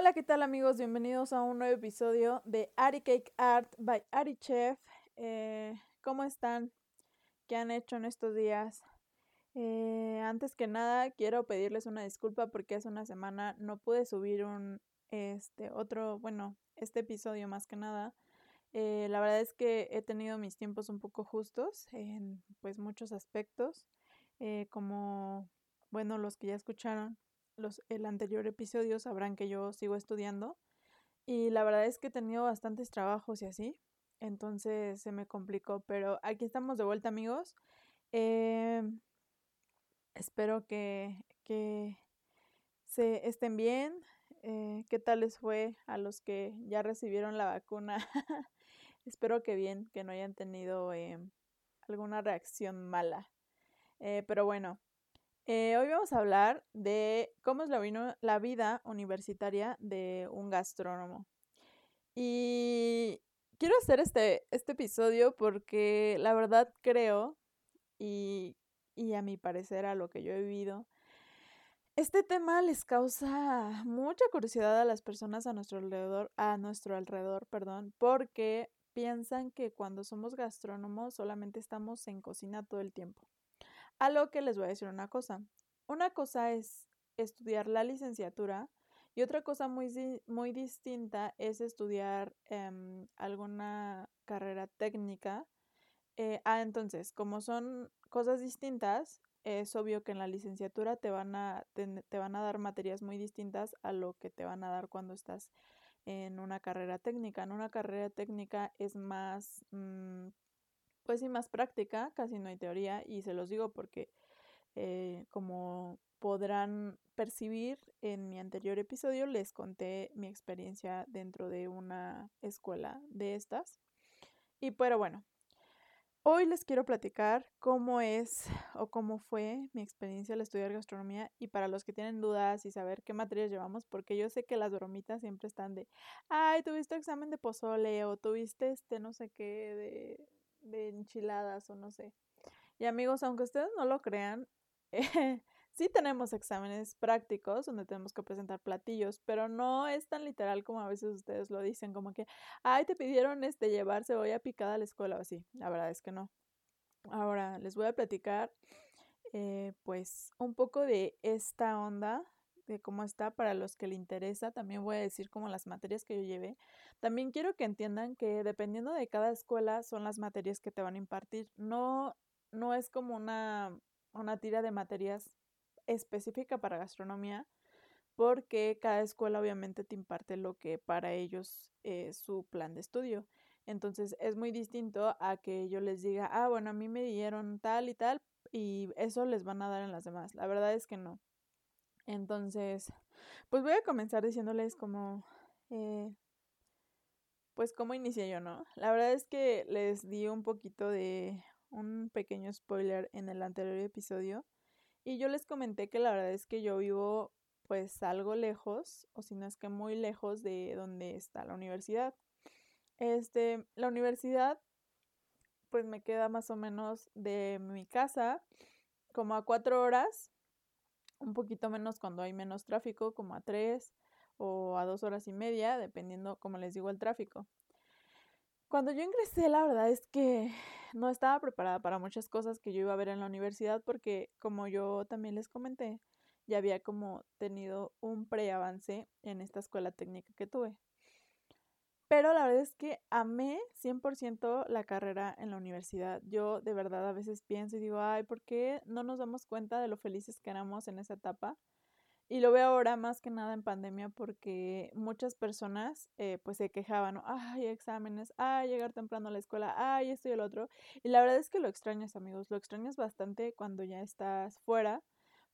Hola, ¿qué tal amigos? Bienvenidos a un nuevo episodio de Ari Cake Art by Ari Chef. Eh, ¿Cómo están? ¿Qué han hecho en estos días? Eh, antes que nada, quiero pedirles una disculpa porque hace una semana no pude subir un, este, otro, bueno, este episodio más que nada. Eh, la verdad es que he tenido mis tiempos un poco justos en, pues, muchos aspectos, como, bueno, los que ya escucharon los, el anterior episodio sabrán que yo sigo estudiando y la verdad es que he tenido bastantes trabajos y así, entonces se me complicó, pero aquí estamos de vuelta amigos. Eh, espero que, que, se estén bien. Eh, ¿Qué tal les fue a los que ya recibieron la vacuna? espero que bien, que no hayan tenido eh, alguna reacción mala. pero bueno, eh, hoy vamos a hablar de cómo es la, la vida universitaria de un gastrónomo. Y quiero hacer este, este episodio porque la verdad creo, y, y a mi parecer a lo que yo he vivido, este tema les causa mucha curiosidad a las personas a nuestro alrededor, a nuestro alrededor, perdón, porque piensan que cuando somos gastrónomos solamente estamos en cocina todo el tiempo. A lo que les voy a decir una cosa. Una cosa es estudiar la licenciatura y otra cosa muy, muy distinta es estudiar em, alguna carrera técnica. Eh, ah, entonces, como son cosas distintas, es obvio que en la licenciatura te van, a, te, van a dar materias muy distintas a lo que te van a dar cuando estás en una carrera técnica. En una carrera técnica es más, mm, pues sí, más práctica, casi no hay teoría y se los digo porque eh, como podrán percibir en mi anterior episodio les conté mi experiencia dentro de una escuela de estas. Y pero bueno, hoy les quiero platicar cómo es o cómo fue mi experiencia al estudiar gastronomía y para los que tienen dudas y saber qué materias llevamos, porque yo sé que las bromitas siempre están de, ay, tuviste examen de pozole o tuviste este no sé qué de de enchiladas o no sé. Y amigos, aunque ustedes no lo crean, sí tenemos exámenes prácticos donde tenemos que presentar platillos, pero no es tan literal como a veces ustedes lo dicen, como que, ay, te pidieron este llevar cebolla picada a la escuela o así. La verdad es que no. Ahora les voy a platicar eh, pues un poco de esta onda de cómo está para los que le interesa. También voy a decir como las materias que yo llevé. También quiero que entiendan que dependiendo de cada escuela son las materias que te van a impartir. No, no es como una, una tira de materias específica para gastronomía, porque cada escuela obviamente te imparte lo que para ellos es su plan de estudio. Entonces es muy distinto a que yo les diga, ah, bueno, a mí me dieron tal y tal, y eso les van a dar en las demás. La verdad es que no. Entonces, pues voy a comenzar diciéndoles como, eh, pues cómo inicié yo, ¿no? La verdad es que les di un poquito de un pequeño spoiler en el anterior episodio y yo les comenté que la verdad es que yo vivo pues algo lejos, o si no es que muy lejos de donde está la universidad. Este, la universidad pues me queda más o menos de mi casa como a cuatro horas un poquito menos cuando hay menos tráfico, como a tres o a dos horas y media, dependiendo, como les digo, el tráfico. Cuando yo ingresé, la verdad es que no estaba preparada para muchas cosas que yo iba a ver en la universidad porque, como yo también les comenté, ya había como tenido un preavance en esta escuela técnica que tuve. Pero la verdad es que amé 100% la carrera en la universidad. Yo de verdad a veces pienso y digo, ay, ¿por qué no nos damos cuenta de lo felices que éramos en esa etapa? Y lo veo ahora más que nada en pandemia porque muchas personas eh, pues se quejaban, ay, exámenes, ay, llegar temprano a la escuela, ay, esto y el otro. Y la verdad es que lo extrañas, amigos, lo extrañas bastante cuando ya estás fuera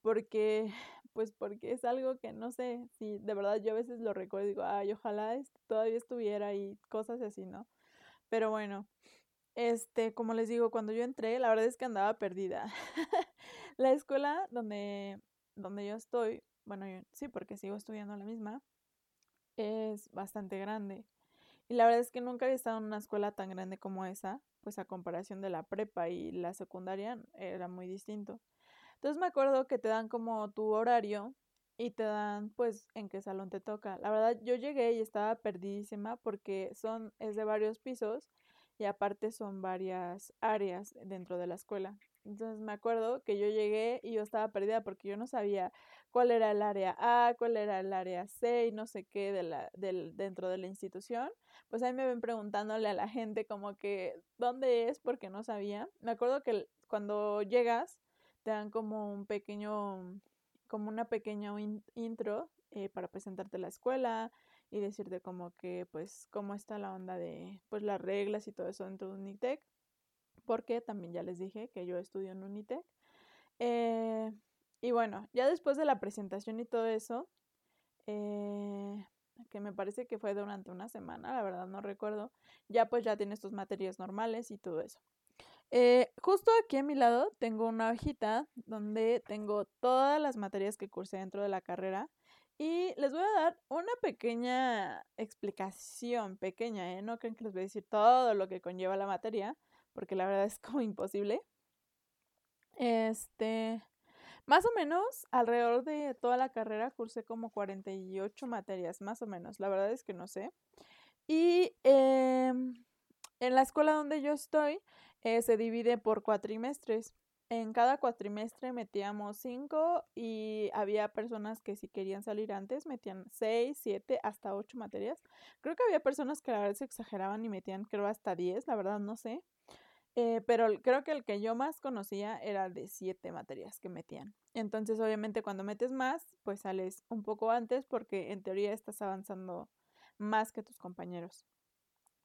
porque, pues porque es algo que no sé, si de verdad yo a veces lo recuerdo y digo, ay, ojalá todavía estuviera y cosas así, ¿no? Pero bueno, este, como les digo, cuando yo entré, la verdad es que andaba perdida. la escuela donde, donde yo estoy, bueno, sí, porque sigo estudiando la misma, es bastante grande. Y la verdad es que nunca había estado en una escuela tan grande como esa, pues a comparación de la prepa y la secundaria era muy distinto. Entonces me acuerdo que te dan como tu horario y te dan pues en qué salón te toca. La verdad yo llegué y estaba perdidísima porque son es de varios pisos y aparte son varias áreas dentro de la escuela. Entonces me acuerdo que yo llegué y yo estaba perdida porque yo no sabía cuál era el área A, cuál era el área C y no sé qué de la, del, dentro de la institución. Pues ahí me ven preguntándole a la gente como que dónde es porque no sabía. Me acuerdo que cuando llegas te dan como un pequeño, como una pequeña intro eh, para presentarte la escuela y decirte como que pues cómo está la onda de pues las reglas y todo eso dentro de Unitec porque también ya les dije que yo estudio en Unitec. Eh, y bueno, ya después de la presentación y todo eso, eh, que me parece que fue durante una semana, la verdad no recuerdo, ya pues ya tienes tus materias normales y todo eso. Eh, justo aquí a mi lado tengo una hojita donde tengo todas las materias que cursé dentro de la carrera y les voy a dar una pequeña explicación, pequeña, ¿eh? No creen que les voy a decir todo lo que conlleva la materia, porque la verdad es como imposible. Este, más o menos, alrededor de toda la carrera cursé como 48 materias, más o menos, la verdad es que no sé. Y em, en la escuela donde yo estoy eh, se divide por cuatrimestres. En cada cuatrimestre metíamos cinco y había personas que si querían salir antes metían seis, siete, hasta ocho materias. Creo que había personas que la verdad se exageraban y metían creo hasta diez, la verdad no sé. Eh, pero creo que el que yo más conocía era de siete materias que metían. Entonces, obviamente, cuando metes más, pues sales un poco antes porque en teoría estás avanzando más que tus compañeros.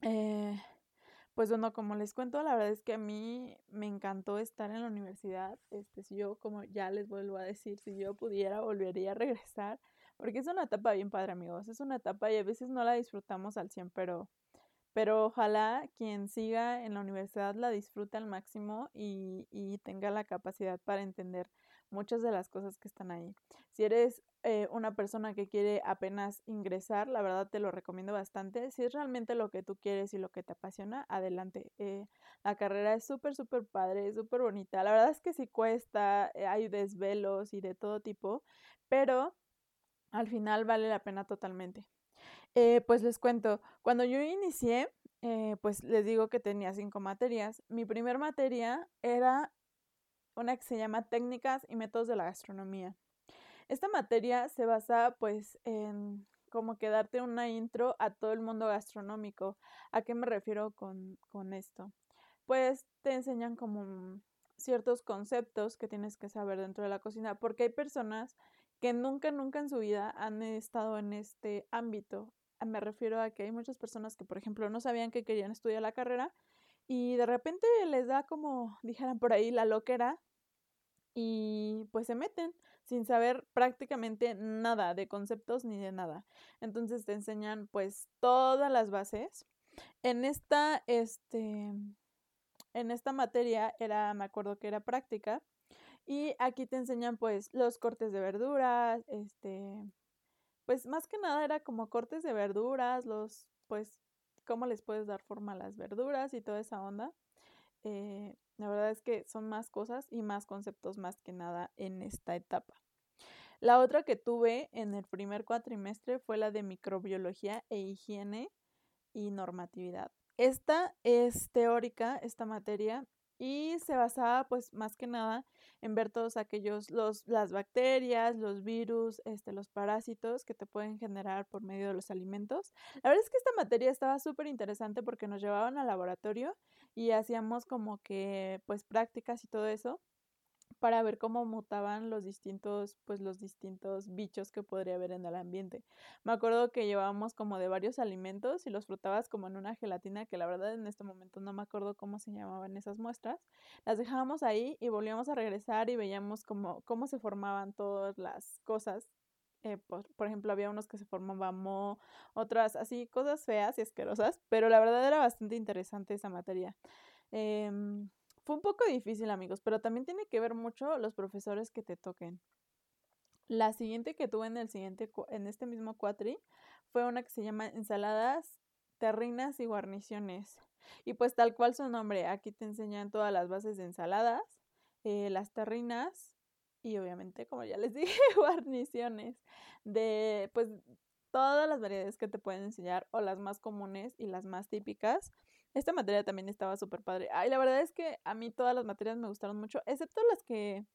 Eh, pues bueno, como les cuento, la verdad es que a mí me encantó estar en la universidad. Este, si yo, como ya les vuelvo a decir, si yo pudiera, volvería a regresar. Porque es una etapa bien padre, amigos. Es una etapa y a veces no la disfrutamos al 100, pero pero ojalá quien siga en la universidad la disfrute al máximo y, tenga la capacidad para entender muchas de las cosas que están ahí. Si eres eh, una persona que quiere apenas ingresar, la verdad te lo recomiendo bastante. Si es realmente lo que tú quieres y lo que te apasiona, adelante. Eh, la carrera es súper, súper padre, súper bonita. La verdad es que sí cuesta, eh, hay desvelos y de todo tipo, pero al final vale la pena totalmente. Pues les cuento, cuando yo inicié, pues les digo que tenía cinco materias. Mi primer materia era una que se llama Técnicas y Métodos de la Gastronomía. Esta materia se basa pues en como que darte una intro a todo el mundo gastronómico. ¿A qué me refiero con, con esto? Pues te enseñan como ciertos conceptos que tienes que saber dentro de la cocina, porque hay personas que nunca, nunca en su vida han estado en este ámbito me refiero a que hay muchas personas que, por ejemplo, no sabían que querían estudiar la carrera y de repente les da como, dijeran por ahí, la loquera y pues se meten sin saber prácticamente nada de conceptos ni de nada. Entonces te enseñan pues todas las bases. En esta, este, en esta materia era, me acuerdo que era práctica y aquí te enseñan pues los cortes de verduras, este, pues más que nada era como cortes de verduras, los, pues, cómo les puedes dar forma a las verduras y toda esa onda. Eh, la verdad es que son más cosas y más conceptos más que nada en esta etapa. La otra que tuve en el primer cuatrimestre fue la de microbiología e higiene y normatividad. Esta es teórica, esta materia, y se basaba pues más que nada en ver todos aquellos, los, las bacterias, los virus, este, los parásitos que te pueden generar por medio de los alimentos. La verdad es que esta materia estaba súper interesante porque nos llevaban al laboratorio y hacíamos como que pues prácticas y todo eso para ver cómo mutaban los distintos, pues los distintos bichos que podría haber en el ambiente. Me acuerdo que llevábamos como de varios alimentos y los frotabas como en una gelatina que la verdad en este momento no me acuerdo cómo se llamaban esas muestras. Las dejábamos ahí y volvíamos a regresar y veíamos cómo, cómo se formaban todas las cosas eh, por, ejemplo, había unos que se formaban mo, otras así, cosas feas y asquerosas, pero la verdad era bastante interesante esa materia. Eh, fue un poco difícil, amigos, pero también tiene que ver mucho los profesores que te toquen. La siguiente que tuve en el siguiente en este mismo cuatri fue una que se llama ensaladas, terrinas y guarniciones. Y pues tal cual su nombre, aquí te enseñan todas las bases de ensaladas, eh, las terrinas, y obviamente, como ya les dije, guarniciones de pues todas las variedades que te pueden enseñar o las más comunes y las más típicas. Esta materia también estaba súper padre. Ay, la verdad es que a mí todas las materias me gustaron mucho, excepto las que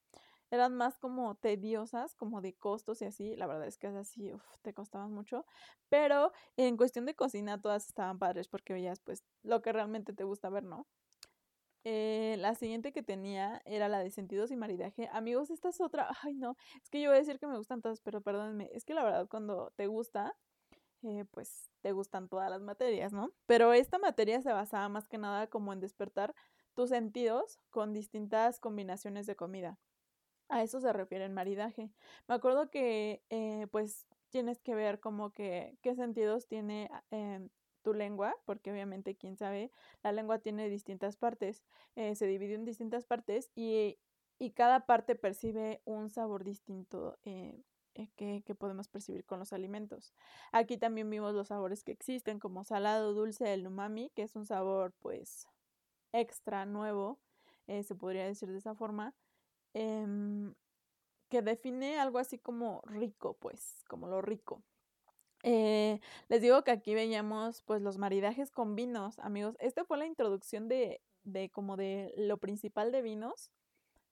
eran más como tediosas, como de costos y así. La verdad es que es así, te costaban mucho. Pero en cuestión de cocina todas estaban padres porque veías pues lo que realmente te gusta ver, ¿no? Eh, la siguiente que tenía era la de sentidos y maridaje. Amigos, esta es otra. Ay, no. Es que yo voy a decir que me gustan todas, pero perdónenme. Es que la verdad, cuando te gusta, eh, pues te gustan todas las materias, ¿no? Pero esta materia se basaba más que nada como en despertar tus sentidos con distintas combinaciones de comida. A eso se refiere el maridaje. Me acuerdo que, eh, pues, tienes que ver como que qué sentidos tiene eh, tu lengua, porque obviamente, quién sabe, la lengua tiene distintas partes, eh, se divide en distintas partes y, y, cada parte percibe un sabor distinto que, que, podemos percibir con los alimentos. Aquí también vimos los sabores que existen, como salado, dulce, el umami, que es un sabor pues extra, nuevo, se podría decir de esa forma. Em, que define algo así como rico, pues, como lo rico. Eh, les digo que aquí veíamos pues los maridajes con vinos, amigos. Esta fue la introducción de, de como de lo principal de vinos,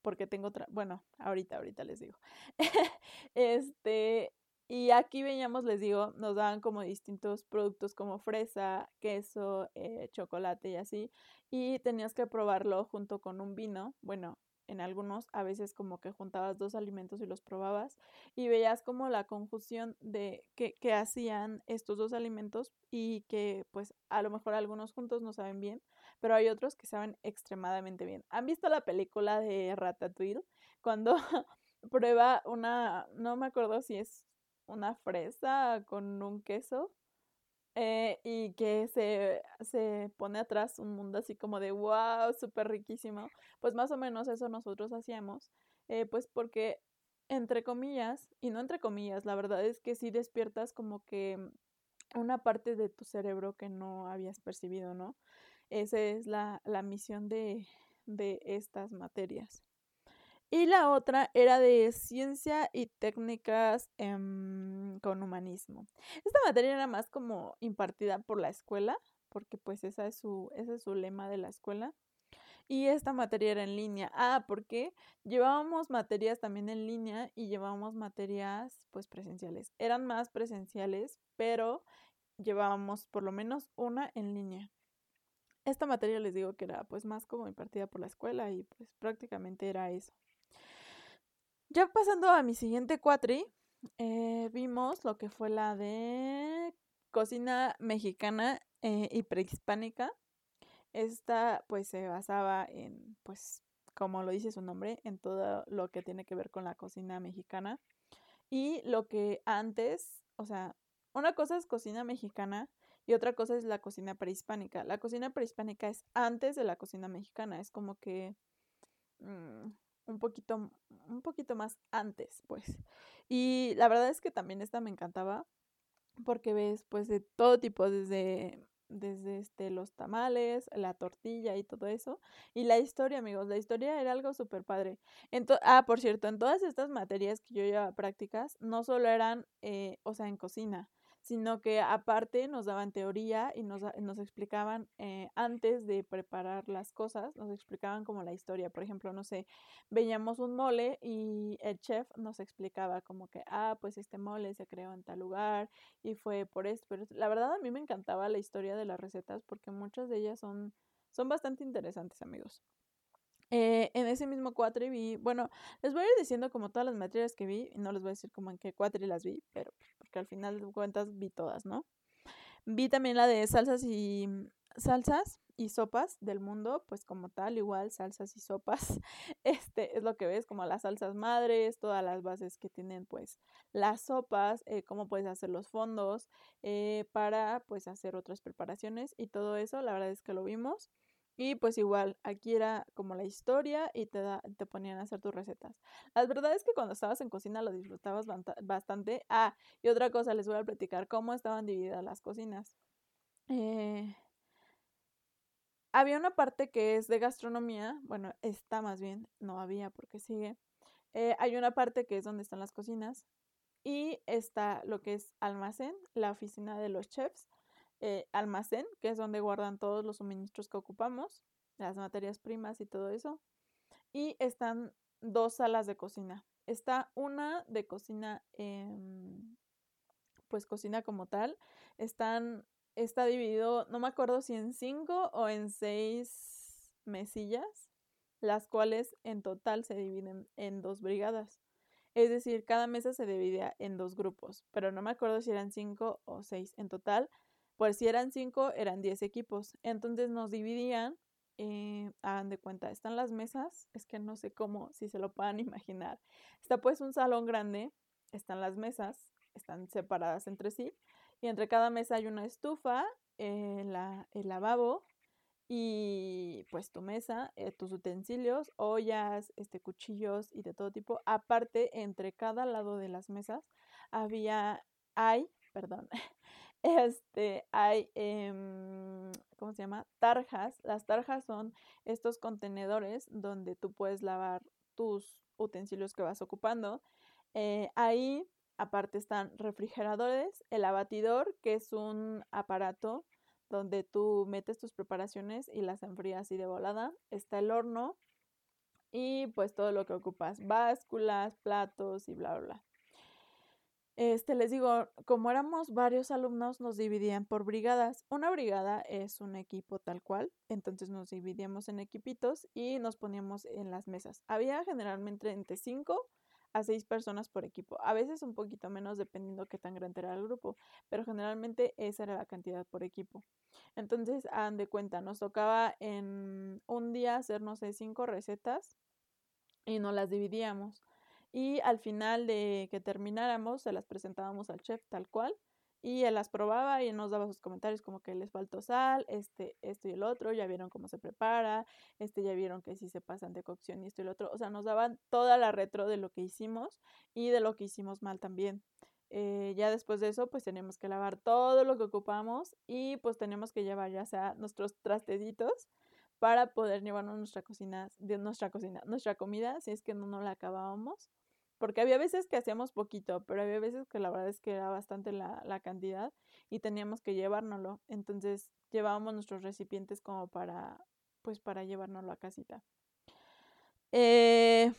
porque tengo otra, bueno, ahorita, ahorita les digo. este, y aquí veíamos, les digo, nos daban como distintos productos como fresa, queso, eh, chocolate y así. Y tenías que probarlo junto con un vino. Bueno, en algunos a veces como que juntabas dos alimentos y los probabas y veías como la confusión de que, que hacían estos dos alimentos y que pues a lo mejor algunos juntos no saben bien, pero hay otros que saben extremadamente bien. ¿Han visto la película de Ratatouille? Cuando prueba una, no me acuerdo si es una fresa con un queso eh, y que se, se pone atrás un mundo así como de wow, súper riquísimo. Pues más o menos eso nosotros hacíamos, eh, pues porque entre comillas, y no entre comillas, la verdad es que sí despiertas como que una parte de tu cerebro que no habías percibido, ¿no? Esa es la, la misión de, de estas materias. Y la otra era de ciencia y técnicas em, con humanismo. Esta materia era más como impartida por la escuela, porque pues esa es su, ese es su lema de la escuela. Y esta materia era en línea. Ah, porque llevábamos materias también en línea y llevábamos materias pues presenciales. Eran más presenciales, pero llevábamos por lo menos una en línea. Esta materia les digo que era pues más como impartida por la escuela y pues prácticamente era eso. Ya pasando a mi siguiente cuatri, eh, vimos lo que fue la de cocina mexicana eh, y prehispánica. Esta pues se basaba en, pues, como lo dice su nombre, en todo lo que tiene que ver con la cocina mexicana. Y lo que antes, o sea, una cosa es cocina mexicana y otra cosa es la cocina prehispánica. La cocina prehispánica es antes de la cocina mexicana, es como que... Mm, un poquito, un poquito más antes, pues. Y la verdad es que también esta me encantaba porque ves pues de todo tipo, desde, desde este, los tamales, la tortilla y todo eso. Y la historia, amigos, la historia era algo súper padre. ah, por cierto, en todas estas materias que yo llevaba prácticas, no solo eran, eh, o sea, en cocina, sino que aparte nos daban teoría y nos, nos explicaban eh, antes de preparar las cosas, nos explicaban como la historia. Por ejemplo, no sé, veíamos un mole y el chef nos explicaba como que, ah, pues este mole se creó en tal lugar y fue por esto. Pero la verdad a mí me encantaba la historia de las recetas porque muchas de ellas son, son bastante interesantes, amigos. Eh, en ese mismo cuatri vi, bueno, les voy a ir diciendo como todas las materias que vi, no les voy a decir como en qué cuatri las vi, pero porque al final de cuentas vi todas, ¿no? Vi también la de salsas y salsas y sopas del mundo, pues como tal, igual salsas y sopas, este es lo que ves, como las salsas madres, todas las bases que tienen pues las sopas, eh, cómo puedes hacer los fondos eh, para pues hacer otras preparaciones y todo eso, la verdad es que lo vimos. Y pues igual, aquí era como la historia y te, da, te ponían a hacer tus recetas. La verdad es que cuando estabas en cocina lo disfrutabas bastante. Ah, y otra cosa, les voy a platicar cómo estaban divididas las cocinas. Eh, había una parte que es de gastronomía, bueno, está más bien, no había porque sigue, Eh, hay una parte que es donde están las cocinas y está lo que es almacén, la oficina de los chefs, eh, almacén, que es donde guardan todos los suministros que ocupamos, las materias primas y todo eso. Y están dos salas de cocina. Está una de cocina, pues cocina como tal. Están, está dividido, no me acuerdo si en cinco o en seis mesillas, las cuales en total se dividen en dos brigadas. Es decir, cada mesa se dividía en dos grupos, pero no me acuerdo si eran cinco o seis en total. Pues si eran cinco, eran diez equipos. Entonces nos dividían, eh, hagan de cuenta, están las mesas, es que no sé cómo, si se lo puedan imaginar. Está pues un salón grande, están las mesas, están separadas entre sí, y entre cada mesa hay una estufa, eh, la, el lavabo, y pues tu mesa, eh, tus utensilios, ollas, este, cuchillos y de todo tipo. Aparte, entre cada lado de las mesas había, hay, perdón, este, hay, em, ¿cómo se llama? Tarjas. Las tarjas son estos contenedores donde tú puedes lavar tus utensilios que vas ocupando. Eh, ahí, aparte, están refrigeradores, el abatidor, que es un aparato donde tú metes tus preparaciones y las enfrías así de volada. Está el horno y pues todo lo que ocupas, básculas, platos y bla, bla, bla. Este, les digo, como éramos varios alumnos, nos dividían por brigadas. Una brigada es un equipo tal cual, entonces nos dividíamos en equipitos y nos poníamos en las mesas. Había generalmente entre cinco a seis personas por equipo. A veces un poquito menos dependiendo qué tan grande era el grupo, pero generalmente esa era la cantidad por equipo. Entonces, hagan de cuenta, nos tocaba en un día hacer, no sé, cinco recetas y nos las dividíamos. Y al final de que termináramos, se las presentábamos al chef tal cual y él las probaba y nos daba sus comentarios como que les faltó sal, este, esto y el otro, ya vieron cómo se prepara, este, ya vieron que sí se pasan de cocción y esto y el otro, o sea, nos daban toda la retro de lo que hicimos y de lo que hicimos mal también. Eh, ya después de eso, pues tenemos que lavar todo lo que ocupamos y pues tenemos que llevar ya sea nuestros trasteditos para poder llevarnos nuestra cocina, de nuestra cocina, nuestra comida, si es que no nos la acabábamos porque había veces que hacíamos poquito, pero había veces que la verdad es que era bastante la, cantidad y teníamos que llevárnoslo. Entonces llevábamos nuestros recipientes como para, pues para llevárnoslo a casita. Eh,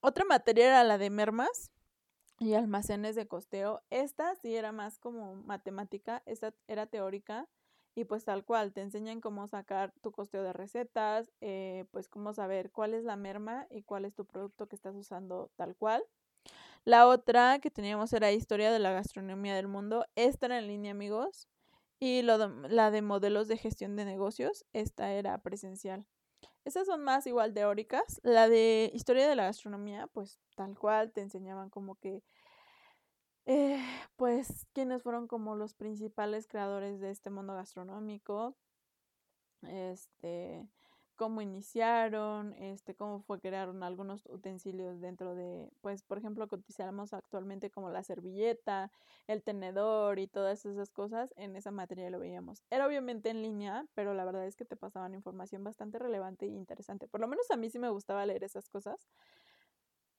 otra materia era la de mermas y almacenes de costeo. Esta sí era más como matemática, esta era teórica y pues tal cual, te enseñan cómo sacar tu costeo de recetas, eh, pues cómo saber cuál es la merma y cuál es tu producto que estás usando tal cual. La otra que teníamos era Historia de la Gastronomía del Mundo. Esta era en línea, amigos. Y la de modelos de gestión de negocios, esta era presencial. Estas son más igual teóricas. La de Historia de la Gastronomía, pues tal cual, te enseñaban como que, eh, pues, quiénes fueron como los principales creadores de este mundo gastronómico. Este, cómo iniciaron, este, cómo fue crearon algunos utensilios dentro de, pues, por ejemplo, que utilizamos actualmente como la servilleta, el tenedor y todas esas cosas, en esa materia lo veíamos. Era obviamente en línea, pero la verdad es que te pasaban información bastante relevante e interesante. Por lo menos a mí sí me gustaba leer esas cosas.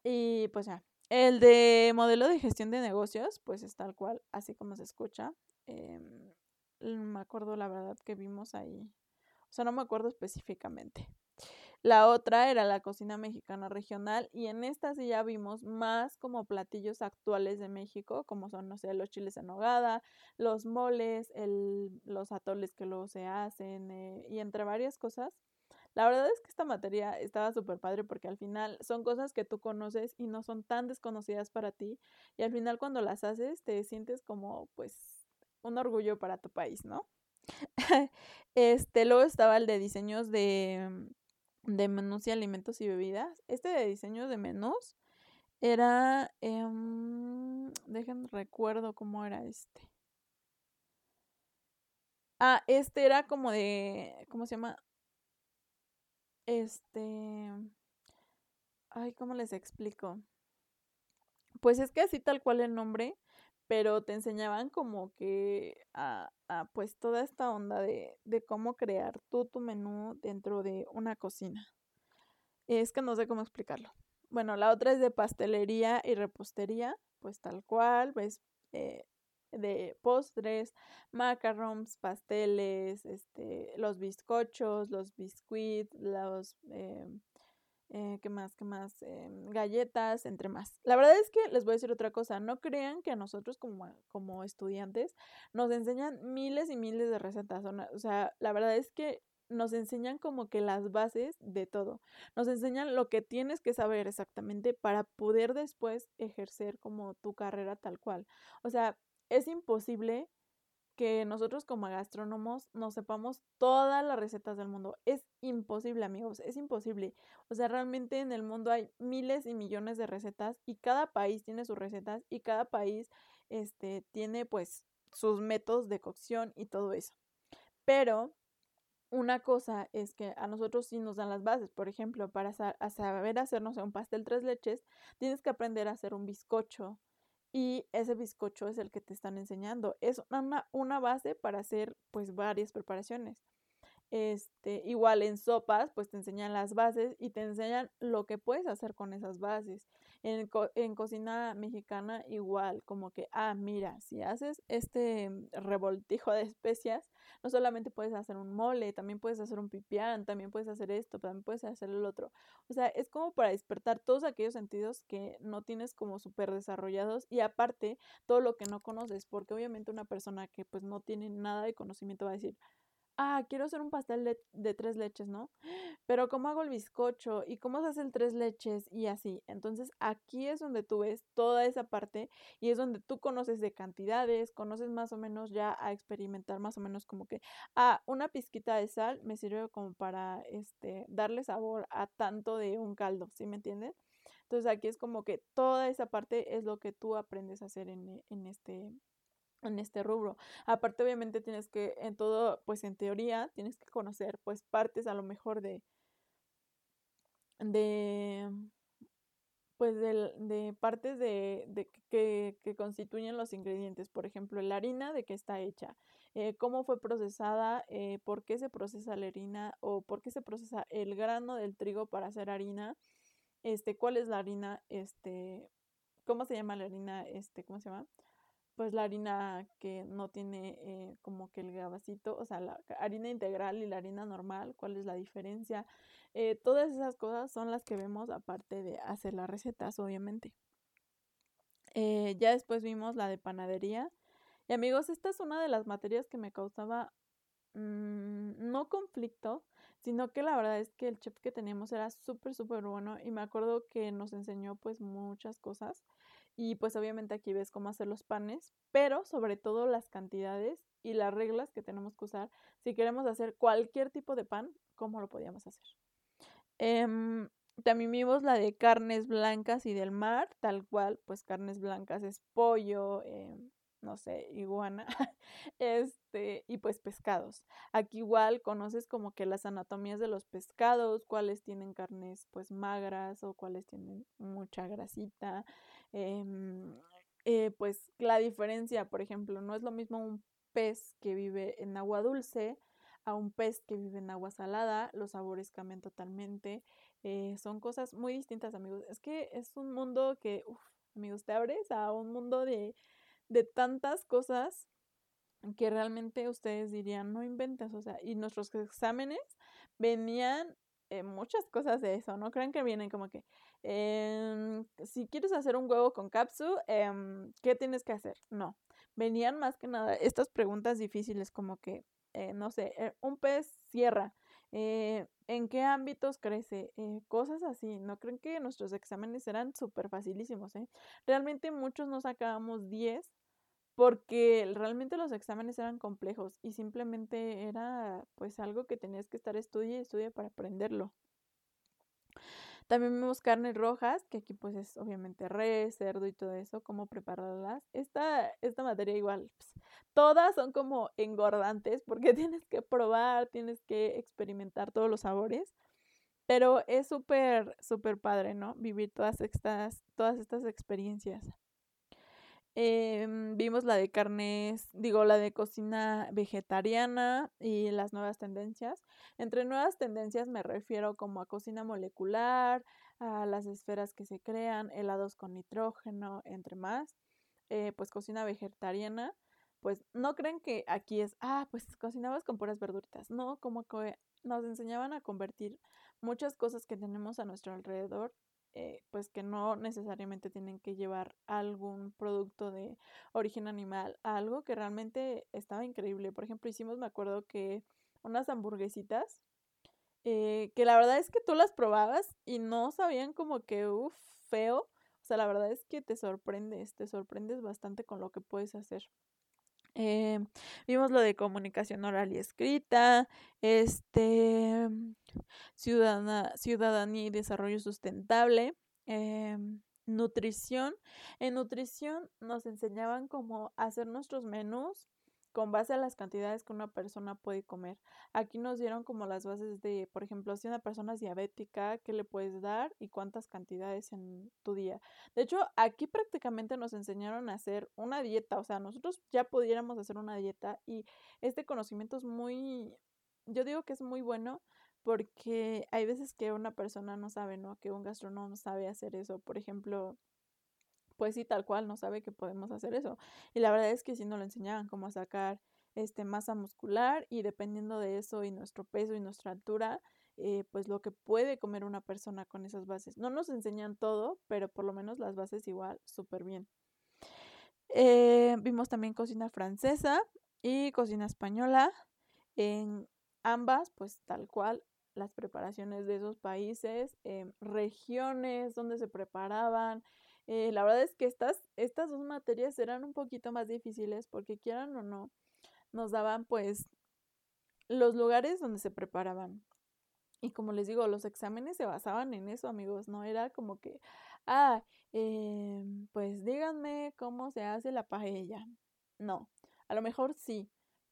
Y pues ya, el de modelo de gestión de negocios, pues es tal cual, así como se escucha. Em, me acuerdo la verdad que vimos ahí o sea, no me acuerdo específicamente. La otra era la cocina mexicana regional y en esta sí ya vimos más como platillos actuales de México, como son, no sé, los chiles en nogada, los moles, el, los atoles que luego se hacen eh, y entre varias cosas. La verdad es que esta materia estaba súper padre porque al final son cosas que tú conoces y no son tan desconocidas para ti y al final cuando las haces te sientes como pues un orgullo para tu país, ¿no? este, luego estaba el de diseños de, mm, de menús y alimentos y bebidas. Este de diseños de menús era, eh, dejen recuerdo cómo era este. Ah, este era como de, ¿cómo se llama? Este, ay, ¿cómo les explico? Pues es que así tal cual el nombre pero te enseñaban como que a, pues toda esta onda de, de, cómo crear tú tu menú dentro de una cocina. Es que no sé cómo explicarlo. bueno, la otra es de pastelería y repostería, pues tal cual, pues eh, de postres, macarons, pasteles, este, los bizcochos, los biscuits, los, eh, eh, ¿qué más? ¿Qué más? Em, galletas, entre más. La verdad es que les voy a decir otra cosa, no crean que a nosotros como, como estudiantes nos enseñan miles y miles de recetas, o sea, la verdad es que nos enseñan como que las bases de todo. Nos enseñan lo que tienes que saber exactamente para poder después ejercer como tu carrera tal cual. O sea, es imposible que nosotros como gastrónomos nos sepamos todas las recetas del mundo. Es imposible, amigos, es imposible. O sea, realmente en el mundo hay miles y millones de recetas y cada país tiene sus recetas y cada país este tiene pues sus métodos de cocción y todo eso. Pero una cosa es que a nosotros sí nos dan las bases. Por ejemplo, para saber hacernos un pastel tres leches, tienes que aprender a hacer un bizcocho, y ese bizcocho es el que te están enseñando. Es una, una base para hacer pues varias preparaciones. Este, igual en sopas, pues te enseñan las bases y te enseñan lo que puedes hacer con esas bases. En, en, cocina mexicana igual, como que, ah, mira, si haces este revoltijo de especias, no solamente puedes hacer un mole, también puedes hacer un pipián, también puedes hacer esto, también puedes hacer el otro. O sea, es como para despertar todos aquellos sentidos que no tienes como súper desarrollados y aparte todo lo que no conoces, porque obviamente una persona que pues no tiene nada de conocimiento va a decir, ah, quiero hacer un pastel de, tres leches, ¿no? Pero ¿cómo hago el bizcocho? ¿Y cómo se hace el tres leches? Y así. Entonces aquí es donde tú ves toda esa parte y es donde tú conoces de cantidades, conoces más o menos ya a experimentar más o menos como que, ah, una pizquita de sal me sirve como para, este, darle sabor a tanto de un caldo, ¿sí me entiendes? Entonces aquí es como que toda esa parte es lo que tú aprendes a hacer en, en este en este rubro. Aparte, obviamente tienes que, en todo, pues en teoría, tienes que conocer, pues, partes a lo mejor de, de, pues, de, de partes de, de que, que, constituyen los ingredientes. Por ejemplo, la harina, de qué está hecha, eh, cómo fue procesada, eh, por qué se procesa la harina o por qué se procesa el grano del trigo para hacer harina, este, cuál es la harina, este, cómo se llama la harina, este, ¿cómo se llama? Pues la harina que no tiene eh, como que el gabacito, o sea, la harina integral y la harina normal, cuál es la diferencia. Eh, todas esas cosas son las que vemos aparte de hacer las recetas, obviamente. Eh, ya después vimos la de panadería. Y amigos, esta es una de las materias que me causaba mm, no conflicto, sino que la verdad es que el chef que teníamos era súper, súper bueno y me acuerdo que nos enseñó pues muchas cosas. Y pues obviamente aquí ves cómo hacer los panes, pero sobre todo las cantidades y las reglas que tenemos que usar si queremos hacer cualquier tipo de pan, cómo lo podíamos hacer. Em, también vimos la de carnes blancas y del mar, tal cual, pues carnes blancas es pollo, em, no sé, iguana, este, y pues pescados. Aquí igual conoces como que las anatomías de los pescados, cuáles tienen carnes pues magras o cuáles tienen mucha grasita, Em, eh, pues la diferencia, por ejemplo, no es lo mismo un pez que vive en agua dulce a un pez que vive en agua salada, los sabores cambian totalmente, eh, son cosas muy distintas, amigos. Es que es un mundo que, amigos, te abres a un mundo de, de tantas cosas que realmente ustedes dirían, no inventas, o sea, y nuestros exámenes venían eh, muchas cosas de eso, no crean que vienen como que, Em, si quieres hacer un huevo con capsu, em, ¿qué tienes que hacer? No. Venían más que nada estas preguntas difíciles como que, eh, no sé, eh, un pez cierra. ¿En qué ámbitos crece? cosas así. ¿No creen que nuestros exámenes eran súper facilísimos? Realmente muchos no sacábamos 10 porque realmente los exámenes eran complejos y simplemente era pues algo que tenías que estar estudia y estudia para aprenderlo. También vemos carnes rojas, que aquí pues es obviamente res, cerdo y todo eso, cómo prepararlas. Esta, esta materia igual, todas son como engordantes porque tienes que probar, tienes que experimentar todos los sabores. Pero es súper, súper padre, ¿no? Vivir todas estas, todas estas experiencias. Em, vimos la de carnes, digo, la de cocina vegetariana y las nuevas tendencias. Entre nuevas tendencias me refiero como a cocina molecular, a las esferas que se crean, helados con nitrógeno, entre más. Eh, pues cocina vegetariana, pues no creen que aquí es, ah, pues cocinabas con puras verduritas. No, como que nos enseñaban a convertir muchas cosas que tenemos a nuestro alrededor eh, pues que no necesariamente tienen que llevar algún producto de origen animal algo que realmente estaba increíble. Por ejemplo, hicimos, me acuerdo que unas hamburguesitas, eh, que la verdad es que tú las probabas y no sabían como que, uff, feo. O sea, la verdad es que te sorprendes, te sorprendes bastante con lo que puedes hacer. Eh, vimos lo de comunicación oral y escrita, este, ciudadana, ciudadanía y desarrollo sustentable, eh, nutrición. En nutrición nos enseñaban cómo hacer nuestros menús con base a las cantidades que una persona puede comer. Aquí nos dieron como las bases de, por ejemplo, si una persona es diabética, qué le puedes dar y cuántas cantidades en tu día. De hecho, aquí prácticamente nos enseñaron a hacer una dieta, o sea, nosotros ya pudiéramos hacer una dieta y este conocimiento es muy, yo digo que es muy bueno porque hay veces que una persona no sabe, ¿no? Que un gastrónomo sabe hacer eso. Por ejemplo, pues sí, tal cual, no sabe que podemos hacer eso. Y la verdad es que si no lo enseñaban cómo sacar este, masa muscular y dependiendo de eso y nuestro peso y nuestra altura, eh, pues lo que puede comer una persona con esas bases. No nos enseñan todo, pero por lo menos las bases igual súper bien. Eh, vimos también cocina francesa y cocina española. En ambas, pues tal cual, las preparaciones de esos países, em, regiones donde se preparaban, eh, la verdad es que estas, estas dos materias eran un poquito más difíciles porque quieran o no, nos daban pues los lugares donde se preparaban. Y como les digo, los exámenes se basaban en eso, amigos, no era como que, ah, em, pues díganme cómo se hace la paella. No, a lo mejor sí,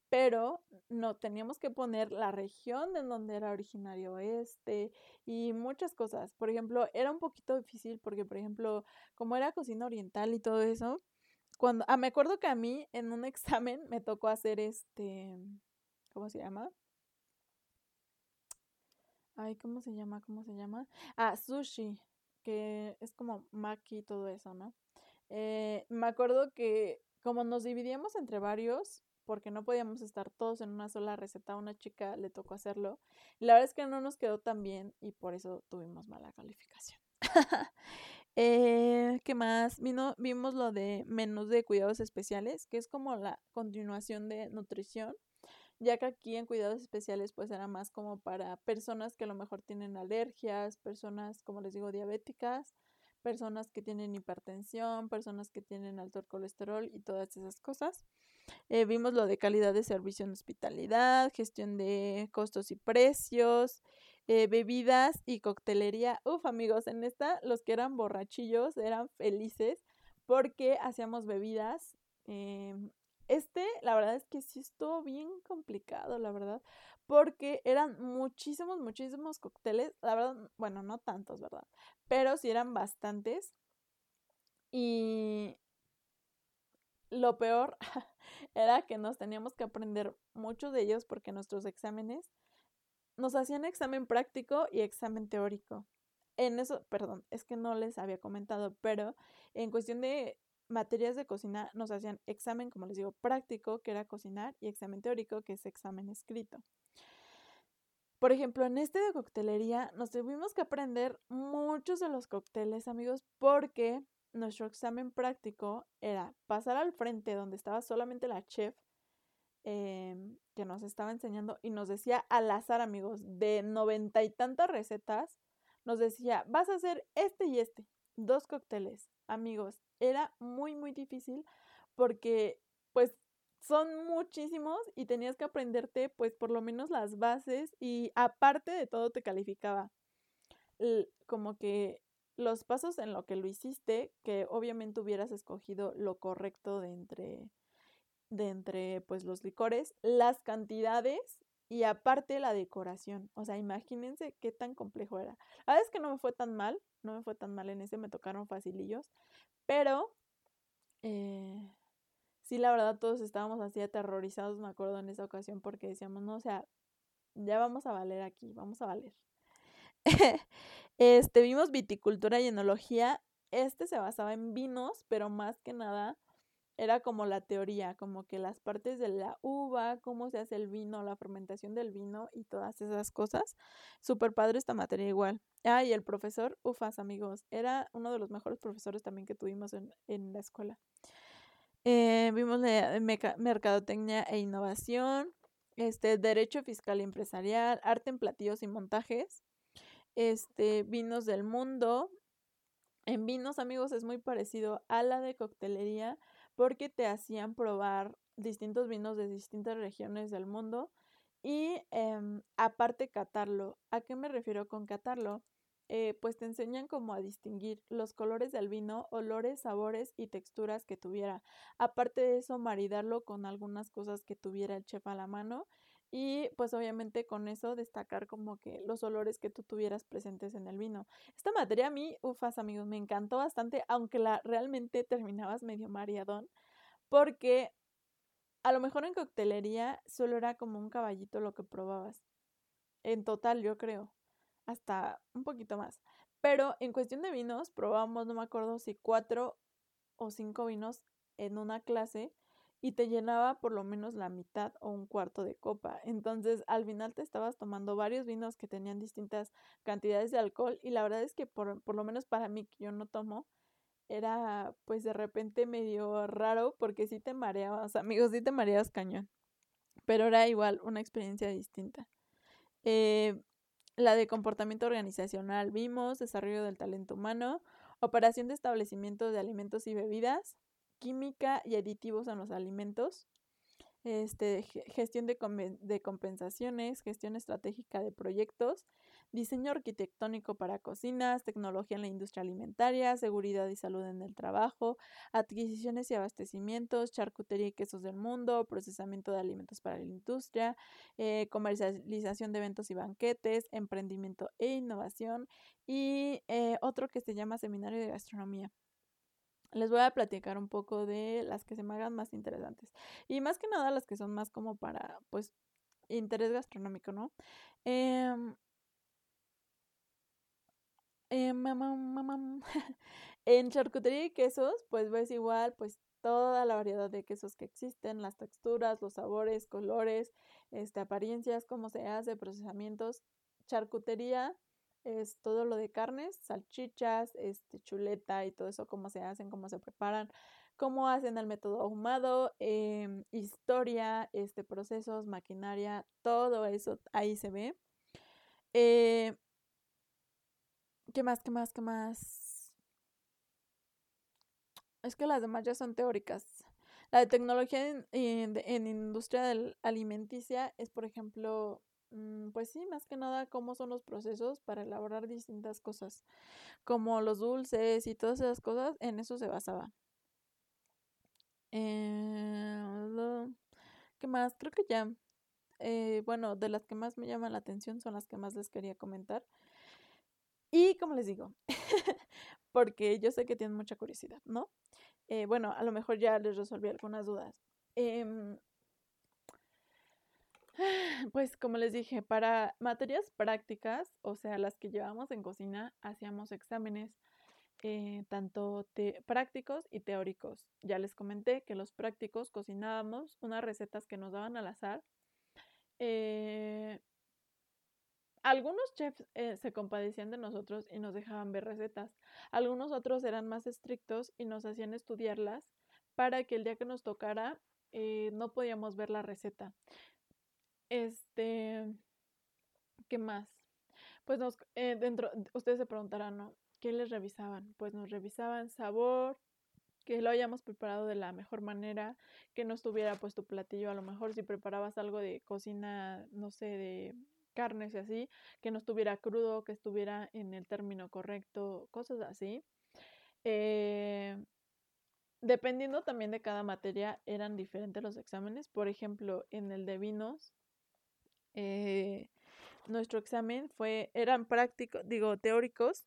pero no teníamos que poner la región de donde era originario este y muchas cosas. Por ejemplo, era un poquito difícil porque, por ejemplo, como era cocina oriental y todo eso, cuando, ah, me acuerdo que a mí en un examen me tocó hacer este, ¿cómo se llama? Ay, ¿cómo se llama? ¿Cómo se llama? Ah, sushi, que es como maki y todo eso, ¿no? Eh, me acuerdo que como nos dividíamos entre varios, porque no podíamos estar todos en una sola receta. A una chica le tocó hacerlo. Y la verdad es que no nos quedó tan bien y por eso tuvimos mala calificación. eh, ¿Qué más? Vimos lo de menús de cuidados especiales, que es como la continuación de nutrición, ya que aquí en cuidados especiales pues era más como para personas que a lo mejor tienen alergias, personas, como les digo, diabéticas, personas que tienen hipertensión, personas que tienen alto colesterol y todas esas cosas. Eh, vimos lo de calidad de servicio en hospitalidad, gestión de costos y precios, eh, bebidas y coctelería. Uf, amigos, en esta los que eran borrachillos eran felices porque hacíamos bebidas. Em, este, la verdad es que sí estuvo bien complicado, la verdad, porque eran muchísimos, muchísimos cócteles, la verdad, bueno, no tantos, ¿verdad? Pero sí eran bastantes. Y lo peor era que nos teníamos que aprender muchos de ellos porque nuestros exámenes nos hacían examen práctico y examen teórico. En eso, perdón, es que no les había comentado, pero en cuestión de materias de cocina nos hacían examen, como les digo, práctico, que era cocinar, y examen teórico, que es examen escrito. Por ejemplo, en este de coctelería nos tuvimos que aprender muchos de los cócteles, amigos, porque nuestro examen práctico era pasar al frente donde estaba solamente la chef em, que nos estaba enseñando y nos decía al azar, amigos, de noventa y tantas recetas, nos decía, vas a hacer este y este, dos cócteles. Amigos, era muy, muy difícil porque pues son muchísimos y tenías que aprenderte pues por lo menos las bases y aparte de todo te calificaba. como que los pasos en lo que lo hiciste, que obviamente hubieras escogido lo correcto de entre, de entre pues los licores, las cantidades y aparte la decoración. O sea, imagínense qué tan complejo era. A veces que no me fue tan mal, no me fue tan mal en ese, me tocaron facilillos, pero Eh, sí, la verdad, todos estábamos así aterrorizados, me acuerdo en esa ocasión, porque decíamos, no, o sea, ya vamos a valer aquí, vamos a valer. Este, vimos viticultura y enología. Este se basaba en vinos, pero más que nada era como la teoría, como que las partes de la uva, cómo se hace el vino, la fermentación del vino y todas esas cosas. Súper padre esta materia igual. Ah, y el profesor, ufas amigos, era uno de los mejores profesores también que tuvimos en, en la escuela. Eh, vimos mercadotecnia e innovación, este, derecho fiscal y empresarial, arte en platillos y montajes, este, vinos del mundo. En vinos, amigos, es muy parecido a la de coctelería porque te hacían probar distintos vinos de distintas regiones del mundo y em, aparte catarlo. ¿A qué me refiero con catarlo? Eh, pues te enseñan como a distinguir los colores del vino, olores, sabores y texturas que tuviera. Aparte de eso, maridarlo con algunas cosas que tuviera el chef a la mano y pues obviamente con eso destacar como que los olores que tú tuvieras presentes en el vino. Esta materia a mí, ufas amigos, me encantó bastante, aunque la realmente terminabas medio mareadón, porque a lo mejor en coctelería solo era como un caballito lo que probabas. En total, yo creo hasta un poquito más. Pero en cuestión de vinos, probamos, no me acuerdo si cuatro o cinco vinos en una clase y te llenaba por lo menos la mitad o un cuarto de copa. Entonces, al final te estabas tomando varios vinos que tenían distintas cantidades de alcohol y la verdad es que por, por lo menos para mí que yo no tomo, era pues de repente medio raro porque sí te mareabas, amigos, sí te mareabas cañón. Pero era igual una experiencia distinta. Eh, la de comportamiento organizacional vimos, desarrollo del talento humano, operación de establecimientos de alimentos y bebidas, química y aditivos en los alimentos, este, gestión de, compensaciones, gestión estratégica de proyectos, diseño arquitectónico para cocinas, tecnología en la industria alimentaria, seguridad y salud en el trabajo, adquisiciones y abastecimientos, charcutería y quesos del mundo, procesamiento de alimentos para la industria, eh, comercialización de eventos y banquetes, emprendimiento e innovación y eh, otro que se llama Seminario de Gastronomía. Les voy a platicar un poco de las que se me hagan más interesantes. Y más que nada las que son más como para, pues, interés gastronómico, ¿no? Eh, eh, en charcutería y quesos, pues ves igual, pues toda la variedad de quesos que existen, las texturas, los sabores, colores, este, apariencias, cómo se hace, procesamientos. Charcutería es todo lo de carnes, salchichas, este, chuleta y todo eso, cómo se hacen, cómo se preparan, cómo hacen el método ahumado, em, historia, este, procesos, maquinaria, todo eso ahí se ve. Eh, ¿Qué más? ¿Qué más? ¿Qué más? Es que las demás ya son teóricas. La de tecnología en, industria alimenticia es, por ejemplo, pues sí, más que nada cómo son los procesos para elaborar distintas cosas, como los dulces y todas esas cosas, en eso se basaba. Eh, ¿Qué más? Creo que ya. Eh, bueno, de las que más me llaman la atención son las que más les quería comentar. Y como les digo, porque yo sé que tienen mucha curiosidad, ¿no? Eh, bueno, a lo mejor ya les resolví algunas dudas. Em, pues como les dije, para materias prácticas, o sea, las que llevamos en cocina, hacíamos exámenes eh, tanto prácticos y teóricos. Ya les comenté que los prácticos cocinábamos unas recetas que nos daban al azar. Eh, algunos chefs eh, se compadecían de nosotros y nos dejaban ver recetas. Algunos otros eran más estrictos y nos hacían estudiarlas para que el día que nos tocara no podíamos ver la receta. Este, ¿qué más? Pues nos, eh, dentro, ustedes se preguntarán, ¿no? ¿Qué les revisaban? Pues nos revisaban sabor, que lo hayamos preparado de la mejor manera, que no estuviera pues tu platillo, a lo mejor si preparabas algo de cocina, no sé, de carnes y así, que no estuviera crudo, que estuviera en el término correcto, cosas así. Eh, dependiendo también de cada materia, eran diferentes los exámenes. Por ejemplo, en el de vinos, eh, nuestro examen fue, eran prácticos, digo, teóricos,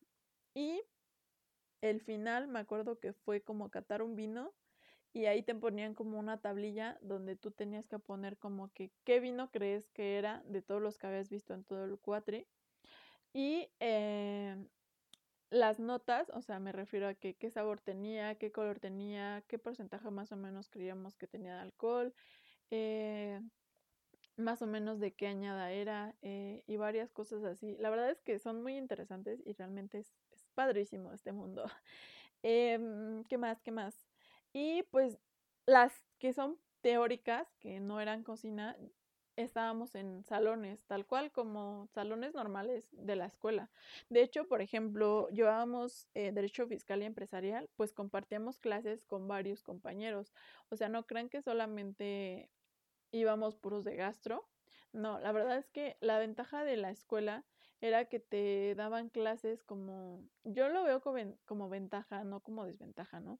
y el final me acuerdo que fue como catar un vino y ahí te ponían como una tablilla donde tú tenías que poner como que qué vino crees que era de todos los que habías visto en todo el cuatri. Y eh, las notas, o sea, me refiero a que, qué sabor tenía, qué color tenía, qué porcentaje más o menos creíamos que tenía de alcohol, eh, más o menos de qué añada era eh, y varias cosas así. La verdad es que son muy interesantes y realmente es, padrísimo este mundo. Em, ¿Qué más? ¿Qué más? Y pues las que son teóricas, que no eran cocina, estábamos en salones, tal cual como salones normales de la escuela. De hecho, por ejemplo, llevábamos eh, Derecho Fiscal y Empresarial, pues compartíamos clases con varios compañeros. O sea, no crean que solamente íbamos puros de gastro. No, la verdad es que la ventaja de la escuela era que te daban clases como, yo lo veo como, como ventaja, no como desventaja, ¿no?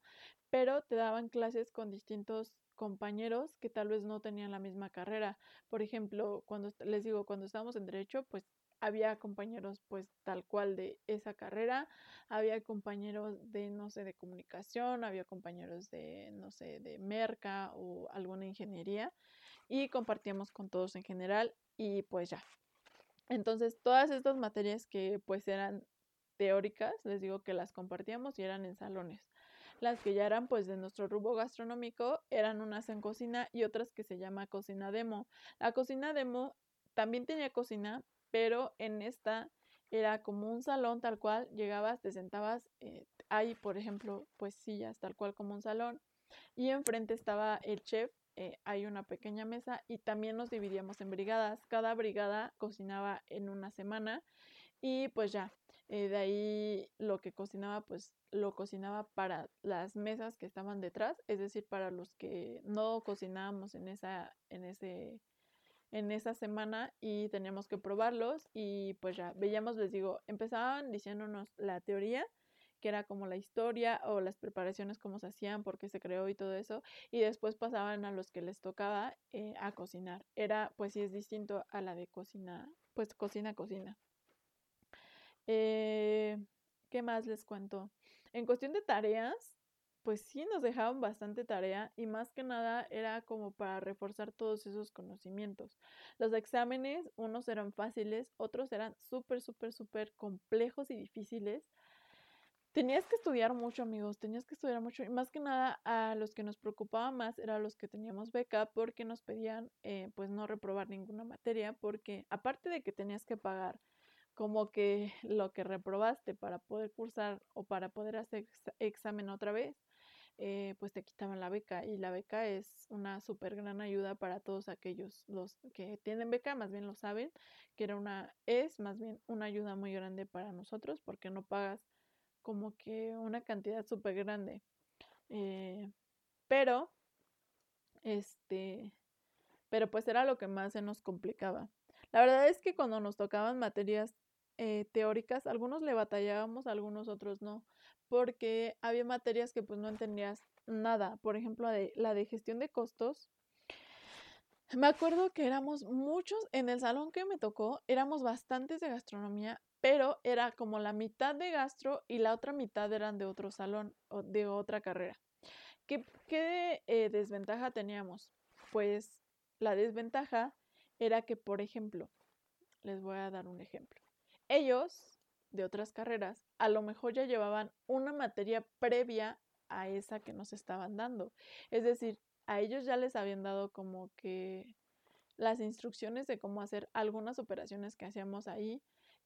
Pero te daban clases con distintos compañeros que tal vez no tenían la misma carrera. Por ejemplo, cuando les digo, cuando estábamos en derecho, pues había compañeros pues tal cual de esa carrera, había compañeros de no sé de comunicación, había compañeros de no sé de merca o alguna ingeniería y compartíamos con todos en general y pues ya. Entonces, todas estas materias que pues eran teóricas, les digo que las compartíamos y eran en salones. Las que ya eran pues de nuestro rubro gastronómico eran unas en cocina y otras que se llama cocina demo. La cocina demo también tenía cocina, pero en esta era como un salón tal cual, llegabas, te sentabas, eh, hay por ejemplo pues sillas tal cual como un salón y enfrente estaba el chef, eh, hay una pequeña mesa y también nos dividíamos en brigadas, cada brigada cocinaba en una semana y pues ya, eh, de ahí lo que cocinaba, pues lo cocinaba para las mesas que estaban detrás, es decir, para los que no cocinábamos en esa, en ese, en esa semana y teníamos que probarlos y pues ya veíamos, les digo, empezaban diciéndonos la teoría que era como la historia o las preparaciones, cómo se hacían, por qué se creó y todo eso, y después pasaban a los que les tocaba eh, a cocinar. Era, pues sí, es distinto a la de cocina, pues cocina, cocina. Eh, ¿Qué más les cuento? En cuestión de tareas, pues sí nos dejaban bastante tarea y más que nada era como para reforzar todos esos conocimientos. Los exámenes, unos eran fáciles, otros eran súper, súper, súper complejos y difíciles. Tenías que estudiar mucho, amigos, tenías que estudiar mucho y más que nada a los que nos preocupaba más eran los que teníamos beca porque nos pedían eh, pues no reprobar ninguna materia porque aparte de que tenías que pagar como que lo que reprobaste para poder cursar o para poder hacer examen otra vez, eh, pues te quitaban la beca y la beca es una súper gran ayuda para todos aquellos los que tienen beca, más bien lo saben, que era una, es más bien una ayuda muy grande para nosotros porque no pagas como que una cantidad súper grande. Eh, pero, este, pero pues era lo que más se nos complicaba. La verdad es que cuando nos tocaban materias eh, teóricas, algunos le batallábamos, algunos otros no, porque había materias que pues no entendías nada. Por ejemplo, la de, la de gestión de costos. Me acuerdo que éramos muchos en el salón que me tocó, éramos bastantes de gastronomía, pero era como la mitad de gastro y la otra mitad eran de otro salón o de otra carrera. ¿Qué, eh, desventaja teníamos? Pues la desventaja era que, por ejemplo, les voy a dar un ejemplo ellos de otras carreras a lo mejor ya llevaban una materia previa a esa que nos estaban dando. Es decir, a ellos ya les habían dado como que las instrucciones de cómo hacer algunas operaciones que hacíamos ahí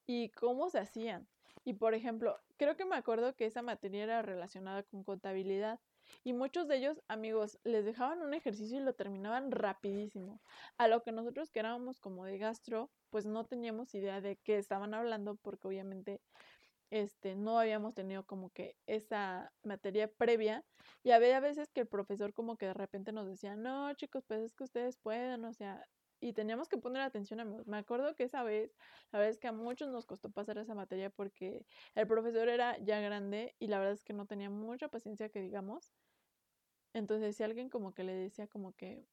y cómo se hacían. Y por ejemplo, creo que me acuerdo que esa materia era relacionada con contabilidad y muchos de ellos, amigos, les dejaban un ejercicio y lo terminaban rapidísimo. A lo que nosotros que éramos como de gastro, pues no teníamos idea de qué estaban hablando porque obviamente este, no habíamos tenido como que esa materia previa y había veces que el profesor como que de repente nos decía, no chicos, pues es que ustedes pueden, o sea, y teníamos que poner atención amigos. Me acuerdo que esa vez, la verdad que a muchos nos costó pasar esa materia porque el profesor era ya grande y la verdad es que no tenía mucha paciencia que digamos. Entonces si alguien como que le decía como que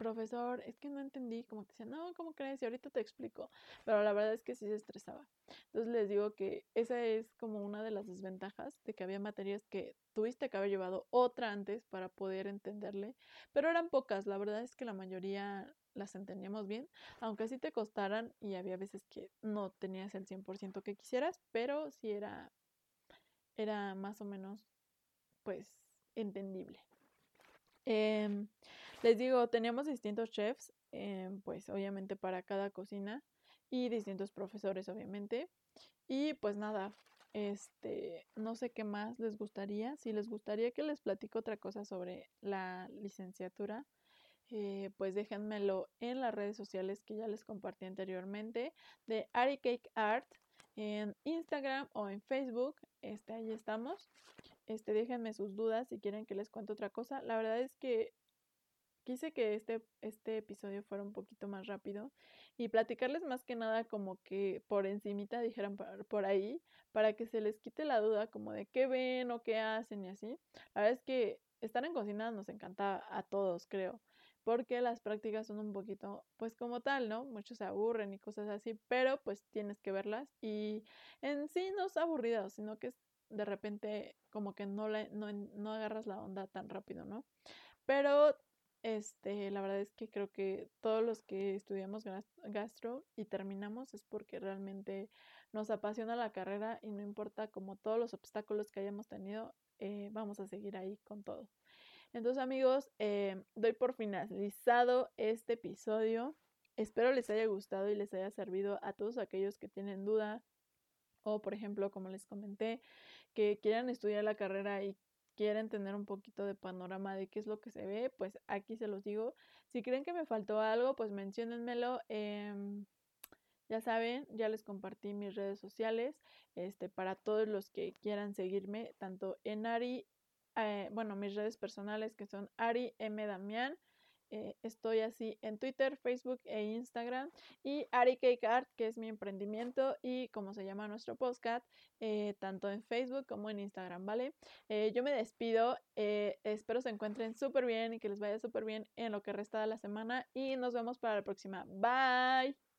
profesor, es que no entendí, como que decía, no, ¿cómo crees? Y ahorita te explico. Pero la verdad es que sí se estresaba. Entonces les digo que esa es como una de las desventajas de que había materias que tuviste que haber llevado otra antes para poder entenderle, pero eran pocas, la verdad es que la mayoría las entendíamos bien, aunque sí te costaran y había veces que no tenías el 100% que quisieras, pero sí era, era más o menos, pues, entendible. Em, les digo, teníamos distintos chefs, em, pues obviamente para cada cocina y distintos profesores, obviamente. Y pues nada, este, no sé qué más les gustaría. Si les gustaría que les platico otra cosa sobre la licenciatura, eh, pues déjenmelo en las redes sociales que ya les compartí anteriormente de Ari Cake Art en Instagram o en Facebook. Este, ahí estamos. Este, déjenme sus dudas si quieren que les cuente otra cosa. La verdad es que quise que este, este episodio fuera un poquito más rápido y platicarles más que nada como que por encimita dijeran por, ahí para que se les quite la duda como de qué ven o qué hacen y así. La verdad es que estar en cocina nos encanta a todos, creo, porque las prácticas son un poquito, pues como tal, ¿no? Muchos se aburren y cosas así, pero pues tienes que verlas y en sí no es aburrido, sino que de repente como que no, no, no agarras la onda tan rápido, ¿no? Pero este, la verdad es que creo que todos los que estudiamos gastro y terminamos es porque realmente nos apasiona la carrera y no importa como todos los obstáculos que hayamos tenido, eh, vamos a seguir ahí con todo. Entonces amigos, eh, doy por finalizado este episodio. Espero les haya gustado y les haya servido a todos aquellos que tienen duda o por ejemplo, como les comenté, que quieran estudiar la carrera y quieren tener un poquito de panorama de qué es lo que se ve, pues aquí se los digo. Si creen que me faltó algo, pues menciónenmelo. Em, ya saben, ya les compartí mis redes sociales, este, para todos los que quieran seguirme, tanto en Ari, eh, bueno, mis redes personales que son Ari M. Damián, eh, estoy así en Twitter, Facebook e Instagram. Y Ari Cake Art, que es mi emprendimiento y como se llama nuestro podcast, eh, tanto en Facebook como en Instagram, ¿vale? Yo me despido. espero se encuentren súper bien y que les vaya súper bien en lo que resta de la semana. Y nos vemos para la próxima. Bye.